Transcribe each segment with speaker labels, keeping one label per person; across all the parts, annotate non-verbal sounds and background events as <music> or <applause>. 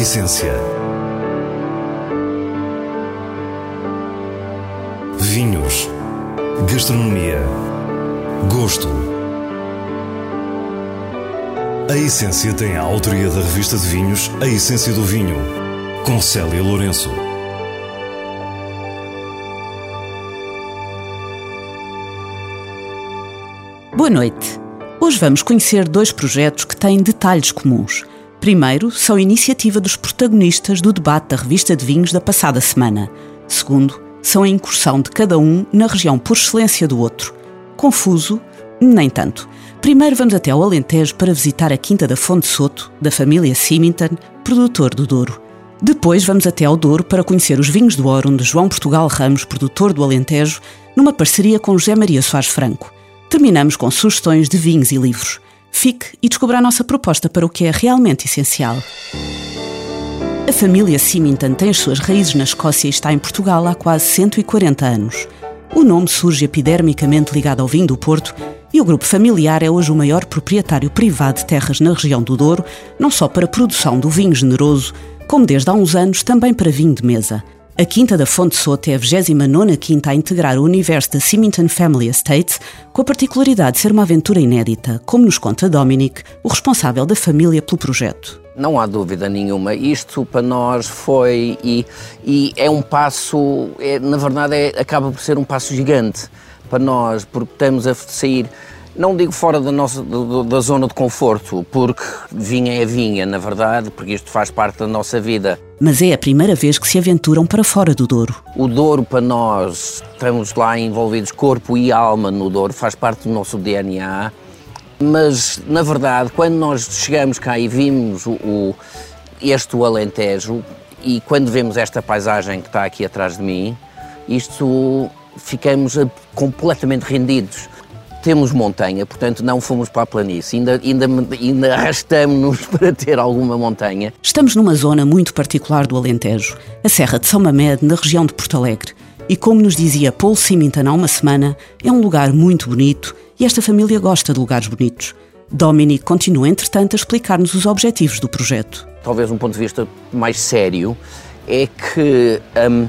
Speaker 1: essência. Vinhos. Gastronomia. Gosto. A Essência tem a autoria da revista de vinhos A Essência do Vinho, com Célia Lourenço.
Speaker 2: Boa noite. Hoje vamos conhecer dois projetos que têm detalhes comuns. Primeiro, são iniciativa dos protagonistas do debate da revista de vinhos da passada semana. Segundo, são a incursão de cada um na região por excelência do outro. Confuso? Nem tanto. Primeiro vamos até ao Alentejo para visitar a Quinta da Fonte Soto, da família Symington, produtor do Douro. Depois vamos até ao Douro para conhecer os vinhos do Órum de João Portugal Ramos, produtor do Alentejo, numa parceria com José Maria Soares Franco. Terminamos com sugestões de vinhos e livros. Fique e descubra a nossa proposta para o que é realmente essencial. A família Symington tem as suas raízes na Escócia e está em Portugal há quase 140 anos. O nome surge epidermicamente ligado ao vinho do Porto e o grupo familiar é hoje o maior proprietário privado de terras na região do Douro, não só para a produção do vinho generoso, como desde há uns anos também para vinho de mesa. A Quinta da Fonte Soto é a 29 quinta a integrar o universo da Symington Family Estate, com a particularidade de ser uma aventura inédita, como nos conta Dominic, o responsável da família pelo projeto.
Speaker 3: Não há dúvida nenhuma. Isto para nós foi e, e é um passo, é, na verdade, é, acaba por ser um passo gigante para nós, porque estamos a sair não digo fora da, nossa, da zona de conforto, porque vinha é vinha, na verdade, porque isto faz parte da nossa vida.
Speaker 2: Mas é a primeira vez que se aventuram para fora do Douro.
Speaker 3: O Douro, para nós, estamos lá envolvidos corpo e alma no Douro, faz parte do nosso DNA. Mas, na verdade, quando nós chegamos cá e vimos o, o este o Alentejo, e quando vemos esta paisagem que está aqui atrás de mim, isto ficamos completamente rendidos temos montanha, portanto não fomos para a planície, ainda, ainda, ainda arrastamos-nos <laughs> para ter alguma montanha.
Speaker 2: Estamos numa zona muito particular do Alentejo, a Serra de São Mamede, na região de Porto Alegre. E como nos dizia Paul Symington há uma semana, é um lugar muito bonito e esta família gosta de lugares bonitos. Dominic continua, entretanto, a explicar-nos os objetivos do projeto.
Speaker 3: Talvez um ponto de vista mais sério é que um,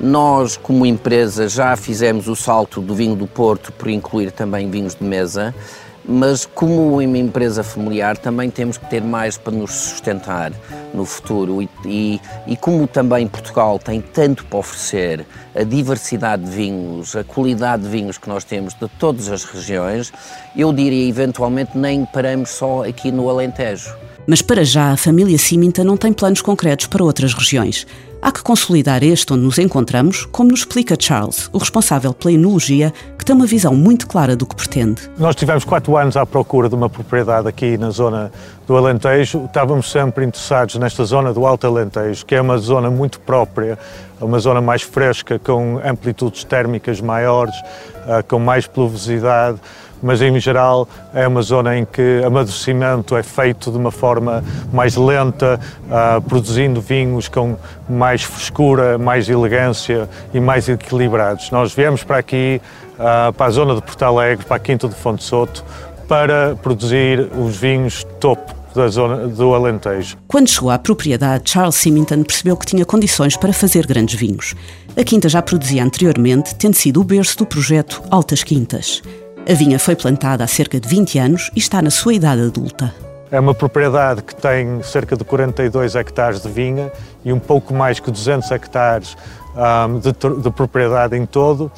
Speaker 3: nós, como empresa, já fizemos o salto do vinho do Porto por incluir também vinhos de mesa, mas como uma empresa familiar também temos que ter mais para nos sustentar no futuro e, e, e, como também Portugal tem tanto para oferecer, a diversidade de vinhos, a qualidade de vinhos que nós temos de todas as regiões, eu diria eventualmente nem paramos só aqui no Alentejo.
Speaker 2: Mas para já a família Ciminta não tem planos concretos para outras regiões. Há que consolidar este onde nos encontramos, como nos explica Charles, o responsável pela enologia, que tem uma visão muito clara do que pretende.
Speaker 4: Nós tivemos quatro anos à procura de uma propriedade aqui na zona do Alentejo. Estávamos sempre interessados nesta zona do Alto Alentejo, que é uma zona muito própria, uma zona mais fresca, com amplitudes térmicas maiores, ah, com mais pluviosidade mas em geral é uma zona em que amadurecimento é feito de uma forma mais lenta, uh, produzindo vinhos com mais frescura, mais elegância e mais equilibrados. Nós viemos para aqui, uh, para a zona de Porto Alegre, para a Quinta de Fonte Soto, para produzir os vinhos topo da zona do Alentejo.
Speaker 2: Quando chegou à propriedade, Charles Symington percebeu que tinha condições para fazer grandes vinhos. A quinta já produzia anteriormente, tendo sido o berço do projeto Altas Quintas. A vinha foi plantada há cerca de 20 anos e está na sua idade adulta.
Speaker 4: É uma propriedade que tem cerca de 42 hectares de vinha e um pouco mais que 200 hectares um, de, de propriedade em todo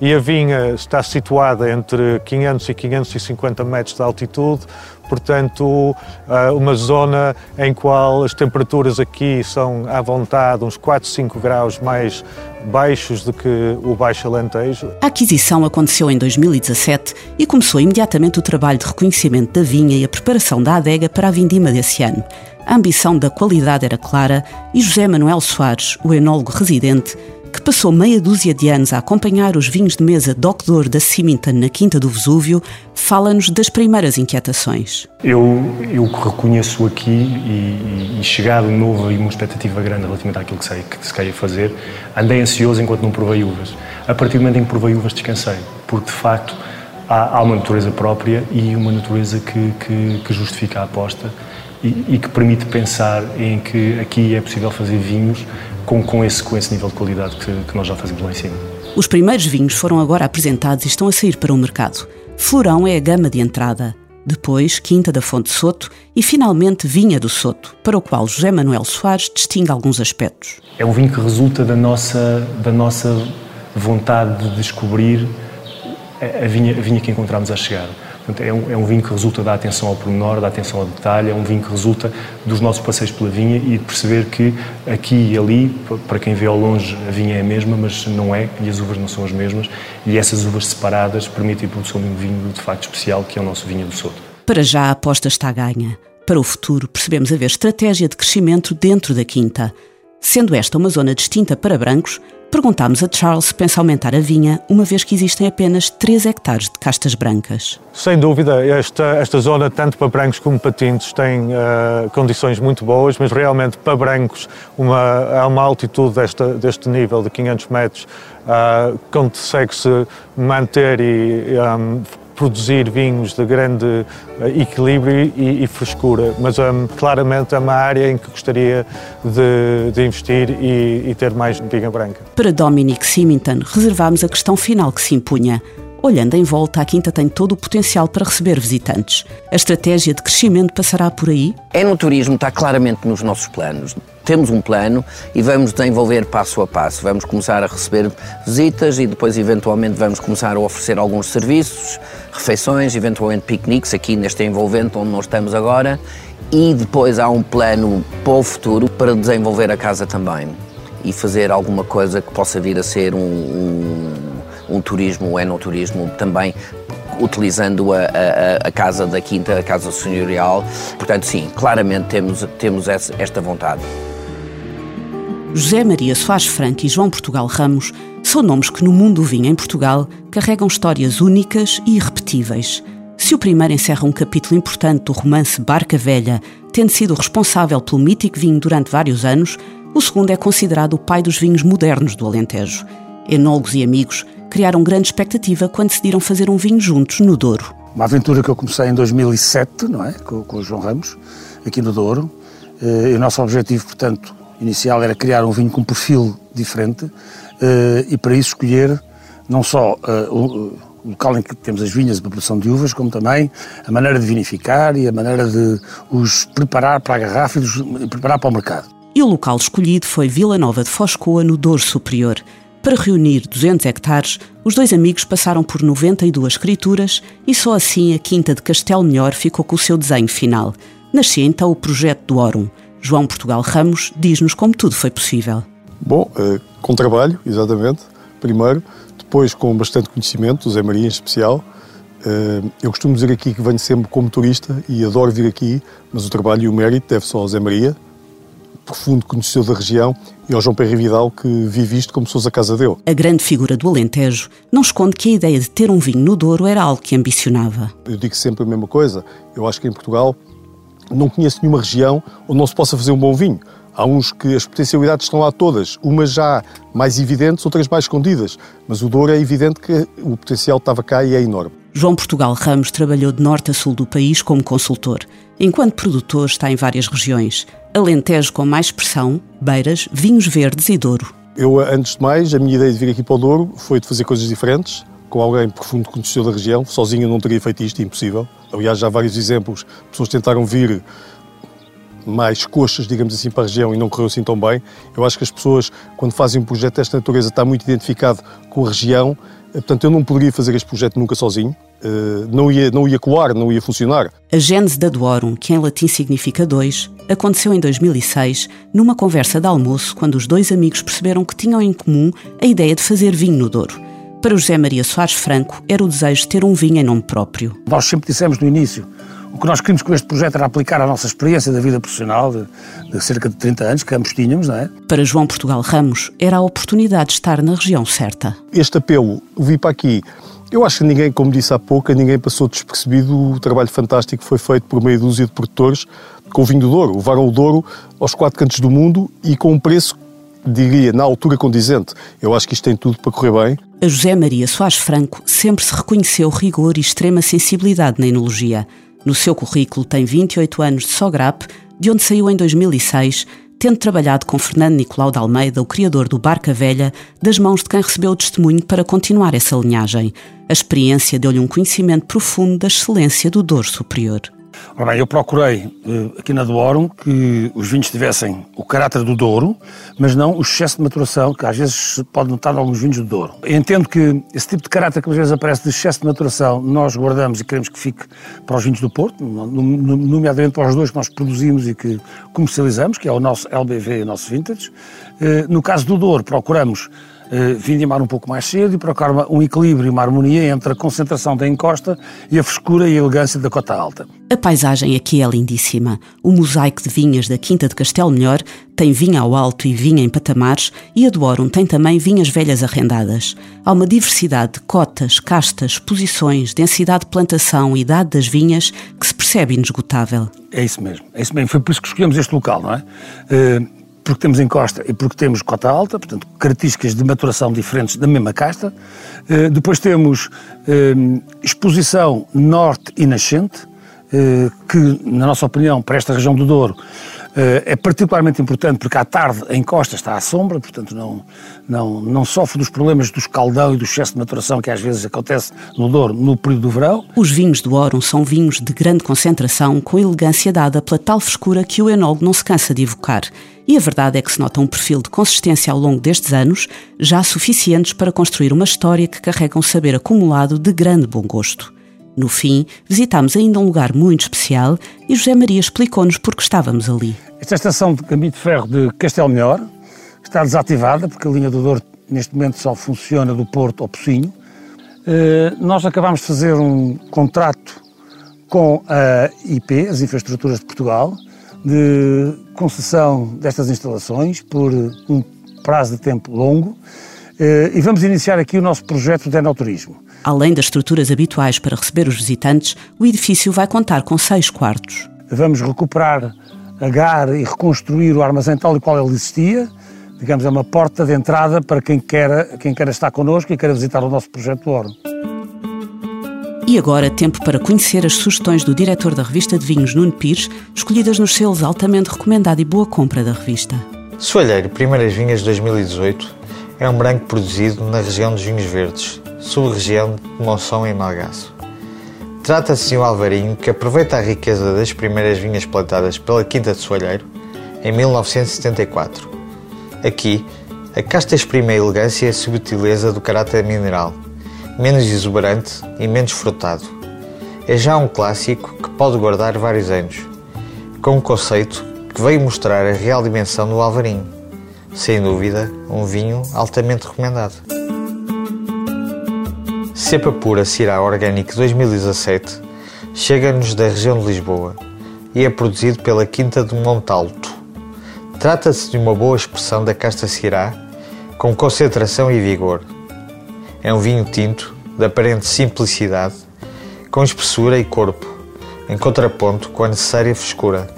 Speaker 4: e a vinha está situada entre 500 e 550 metros de altitude, portanto, ah, uma zona em qual as temperaturas aqui são à vontade uns 4, 5 graus mais baixos do que o Baixo Alentejo.
Speaker 2: A aquisição aconteceu em 2017 e começou imediatamente o trabalho de reconhecimento da vinha e a preparação da adega para a vindima desse ano. A ambição da qualidade era clara e José Manuel Soares, o enólogo residente, que passou meia dúzia de anos a acompanhar os vinhos de mesa Doctor da Symington na Quinta do Vesúvio, fala-nos das primeiras inquietações.
Speaker 5: Eu, eu reconheço aqui e, e chegado novo e uma expectativa grande relativamente àquilo que, sei, que se queria fazer, andei ansioso enquanto não provei uvas. A partir do momento em que provei uvas descansei, porque de facto há, há uma natureza própria e uma natureza que, que, que justifica a aposta e, e, que permite pensar em que aqui é possível fazer vinhos com, com, esse, com esse nível de qualidade que, que nós já fazemos lá em cima.
Speaker 2: Os primeiros vinhos foram agora apresentados e estão a sair para o mercado. Florão é a gama de entrada. Depois, Quinta da Fonte Soto e, finalmente, Vinha do Soto, para o qual José Manuel Soares distingue alguns aspectos.
Speaker 5: É um vinho que resulta da nossa, da nossa vontade de descobrir a vinha, a vinha que encontramos a chegar. Portanto, é, um, é um vinho que resulta da atenção ao pormenor, da atenção ao detalhe, é um vinho que resulta dos nossos passeios pela vinha e de perceber que aqui e ali, para quem vê ao longe, a vinha é a mesma, mas não é, e as uvas não são as mesmas, e essas uvas separadas permitem a produção de um vinho de facto especial, que é o nosso vinho do Soto.
Speaker 2: Para já a aposta está ganha. Para o futuro, percebemos haver estratégia de crescimento dentro da quinta. Sendo esta uma zona distinta para brancos, Perguntámos a Charles se pensa aumentar a vinha, uma vez que existem apenas 3 hectares de castas brancas.
Speaker 4: Sem dúvida, esta, esta zona, tanto para brancos como para tintos, tem uh, condições muito boas, mas realmente para brancos, uma, há uma altitude desta, deste nível de 500 metros, uh, consegue-se manter e um, produzir vinhos de grande eh, equilíbrio e, e frescura, mas um, claramente é uma área em que gostaria de, de investir e, e, ter mais vinha branca.
Speaker 2: Para Dominic Symington, reservámos a questão final que se impunha. Olhando em volta, a Quinta tem todo o potencial para receber visitantes. A estratégia de crescimento passará por aí?
Speaker 3: É no turismo, está claramente nos nossos planos. Temos um plano e vamos desenvolver passo a passo. Vamos começar a receber visitas e depois, eventualmente, vamos começar a oferecer alguns serviços, refeições, eventualmente piqueniques, aqui neste envolvente onde nós estamos agora. E depois há um plano para o futuro para desenvolver a casa também e fazer alguma coisa que possa vir a ser um, um um turismo, um enoturismo também utilizando a, a, a, casa da Quinta, a casa senhorial. Portanto, sim, claramente temos, temos esta vontade.
Speaker 2: José Maria Soares Franco e João Portugal Ramos são nomes que no mundo do vinho em Portugal carregam histórias únicas e irrepetíveis. Se o primeiro encerra um capítulo importante do romance Barca Velha, tendo sido responsável pelo mítico vinho durante vários anos, o segundo é considerado o pai dos vinhos modernos do Alentejo. Enólogos e amigos criaram grande expectativa quando decidiram fazer um vinho juntos no Douro.
Speaker 6: Uma aventura que eu comecei em 2007, não é, com, com o João Ramos, aqui no Douro. Eh, e o nosso objetivo, portanto, inicial era criar um vinho com um perfil diferente eh, e para isso escolher não só eh, o local em que temos as vinhas a produção de uvas, como também a maneira de vinificar e a maneira de os preparar para a garrafa e os preparar para o mercado.
Speaker 2: E o local escolhido foi Vila Nova de Foscoa, no Douro Superior. Para reunir 200 hectares, os dois amigos passaram por 92 escrituras e só assim a Quinta de Castelo Melhor ficou com o seu desenho final. Nascia então o projeto do Órum. João Portugal Ramos diz-nos como tudo foi possível.
Speaker 7: Bom, eh, com trabalho, exatamente, primeiro, depois com bastante conhecimento, do Zé Maria em especial. Eh, eu costumo dizer aqui que venho sempre como turista e adoro vir aqui, mas o trabalho e o mérito deve só ao Zé Maria, profundo conhecedor da região, e ao João Pedro Vidal, que vive isto como se fosse a casa dele.
Speaker 2: A grande figura do Alentejo não esconde que a ideia de ter um vinho no Douro era algo que ambicionava.
Speaker 7: Eu digo sempre a mesma coisa. Eu acho que em Portugal não conheço nenhuma região onde não se possa fazer um bom vinho. Há uns que as potencialidades estão lá todas, umas já mais evidentes, outras mais escondidas. Mas o Douro é evidente que o potencial estava cá e é enorme.
Speaker 2: João Portugal Ramos trabalhou de norte a sul do país como consultor. Enquanto produtor, está em várias regiões. Alentejo com mais expressão, Beiras, Vinhos Verdes e Douro.
Speaker 7: Eu, antes de mais, a minha ideia de vir aqui para o Douro foi de fazer coisas diferentes, com alguém profundo conhecedor da região. Sozinho eu não teria feito isto, impossível. Aliás, já há vários exemplos. Pessoas tentaram vir mais coxas, digamos assim, para a região e não correu assim tão bem. Eu acho que as pessoas, quando fazem um projeto desta natureza, está muito identificado com a região. Portanto, eu não poderia fazer este projeto nunca sozinho. Uh, não, ia, não ia colar, não ia funcionar.
Speaker 2: A gênese da Duorum, que em latim significa dois, aconteceu em 2006, numa conversa de almoço, quando os dois amigos perceberam que tinham em comum a ideia de fazer vinho no Douro. Para José Maria Soares Franco, era o desejo de ter um vinho em nome próprio.
Speaker 6: Nós sempre dissemos no início, o que nós queríamos com este projeto era aplicar a nossa experiência da vida profissional de, de, cerca de 30 anos, que ambos tínhamos, não é?
Speaker 2: Para João Portugal Ramos, era a oportunidade de estar na região certa.
Speaker 7: Este apelo, vir para aqui, eu acho que ninguém, como disse há pouco, ninguém passou despercebido o trabalho fantástico que foi feito por meia dúzia de produtores com o vinho do Douro. Levaram o Douro aos quatro cantos do mundo e com um preço, diria, na altura condizente. Eu acho que isto tem tudo para correr bem.
Speaker 2: A José Maria Soares Franco sempre se reconheceu rigor e extrema sensibilidade na enologia. No seu currículo tem 28 anos de Sograp, de onde saiu em 2006, tendo trabalhado com Fernando Nicolau de Almeida, o criador do Barca Velha, das mãos de quem recebeu o testemunho para continuar essa linhagem. A experiência deu-lhe um conhecimento profundo da excelência do Douro Superior.
Speaker 6: Ora bem, eu procurei eh, aqui na Douro que os vinhos tivessem o caráter do Douro, mas não o excesso de maturação que às vezes se pode notar em alguns vinhos do Douro. Eu entendo que esse tipo de caráter que às vezes aparece de excesso de maturação nós guardamos e queremos que fique para os vinhos do Porto, nomeadamente para os dois que nós produzimos e que comercializamos, que é o nosso LBV e o nosso Vintage. Eh, no caso do Douro, procuramos uh, vindimar um pouco mais cedo e procurar um equilíbrio e uma harmonia entre a concentração da encosta e a frescura e a elegância da cota alta.
Speaker 2: A paisagem aqui é lindíssima. O mosaico de vinhas da Quinta de Castelo Melhor tem vinha ao alto e vinha em patamares e a do Orum tem também vinhas velhas arrendadas. Há uma diversidade de cotas, castas, posições, densidade de plantação e idade das vinhas que se percebe inesgotável.
Speaker 6: É isso mesmo, é isso mesmo. Foi por isso que escolhemos este local, não é? Uh porque temos encosta e porque temos cota alta, portanto, características de maturação diferentes da mesma casta. Uh, depois temos uh, exposição norte e nascente, que, na nossa opinião, para esta região do Douro, é particularmente importante porque à tarde a encosta está à sombra, portanto não, não, não sofre dos problemas do escaldão e do excesso de maturação que às vezes acontece no Douro no período do verão.
Speaker 2: Os vinhos do Ouro são vinhos de grande concentração, com elegância dada pela tal frescura que o enólogo não se cansa de evocar. E a verdade é que se nota um perfil de consistência ao longo destes anos, já suficientes para construir uma história que carrega um saber acumulado de grande bom gosto. No fim, visitámos ainda um lugar muito especial e José Maria explicou-nos por que estávamos ali.
Speaker 6: Esta estação de caminho de ferro de Castelo Melhor está desativada porque a linha do Douro neste momento só funciona do Porto ao Pocinho. Uh, nós acabámos de fazer um contrato com a IP, as Infraestruturas de Portugal, de concessão destas instalações por um prazo de tempo longo eh, e vamos iniciar aqui o nosso projeto de enoturismo.
Speaker 2: Além das estruturas habituais para receber os visitantes, o edifício vai contar com seis quartos.
Speaker 6: Vamos recuperar, agar e reconstruir o armazém tal e qual ele existia. Digamos, é uma porta de entrada para quem quer, quem quer estar connosco e queira visitar o nosso projeto do Oro.
Speaker 2: E agora, tempo para conhecer as sugestões do diretor da revista de vinhos, Nuno Pires, escolhidas nos selos altamente recomendado e boa compra da revista.
Speaker 8: Soalheiro Primeiras Vinhas 2018 é um branco produzido na região dos Vinhos Verdes, sub-região de Monção em Malgaço. Trata-se de um alvarinho que aproveita a riqueza das primeiras vinhas plantadas pela Quinta de Soalheiro em 1974. Aqui, a casta exprime a elegância e a subtileza do caráter mineral – menos exuberante e menos frutado. É já um clássico que pode guardar vários anos, com um conceito que veio mostrar a real dimensão do Alvarinho. Sem dúvida, um vinho altamente recomendado. Cepa Pura Cirá Orgânico 2017 chega-nos da região de Lisboa e é produzido pela Quinta do Montalto. Trata-se de uma boa expressão da casta Cirá com concentração e vigor é um vinho tinto, de aparente simplicidade, com espessura e corpo, em contraponto com a necessária frescura.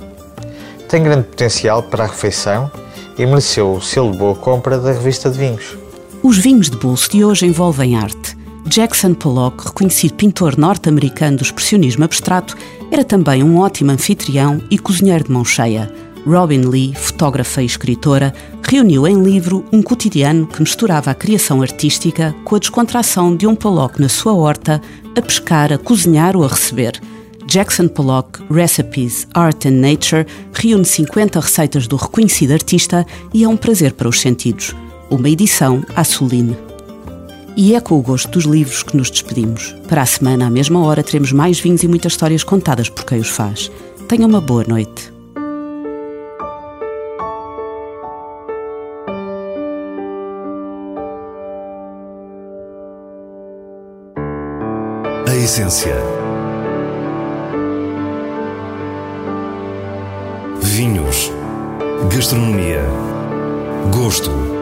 Speaker 8: Tem grande potencial para a refeição e mereceu o selo de boa compra da revista de vinhos.
Speaker 2: Os vinhos de bolso de hoje envolvem arte. Jackson Pollock, reconhecido pintor norte-americano do expressionismo abstrato, era também um ótimo anfitrião e cozinheiro de mão cheia. Robin Lee, fotógrafa e escritora, reuniu em livro um cotidiano que misturava a criação artística com a descontração de um Pollock na sua horta, a pescar, a cozinhar ou a receber. Jackson Pollock Recipes, Art and Nature reúne 50 receitas do reconhecido artista e é um prazer para os sentidos. Uma edição à Soline. E é com o gosto dos livros que nos despedimos. Para a semana, à mesma hora, teremos mais vinhos e muitas histórias contadas por quem os faz. Tenha uma boa noite.
Speaker 1: A essência. Vinhos. Gastronomia. Gosto.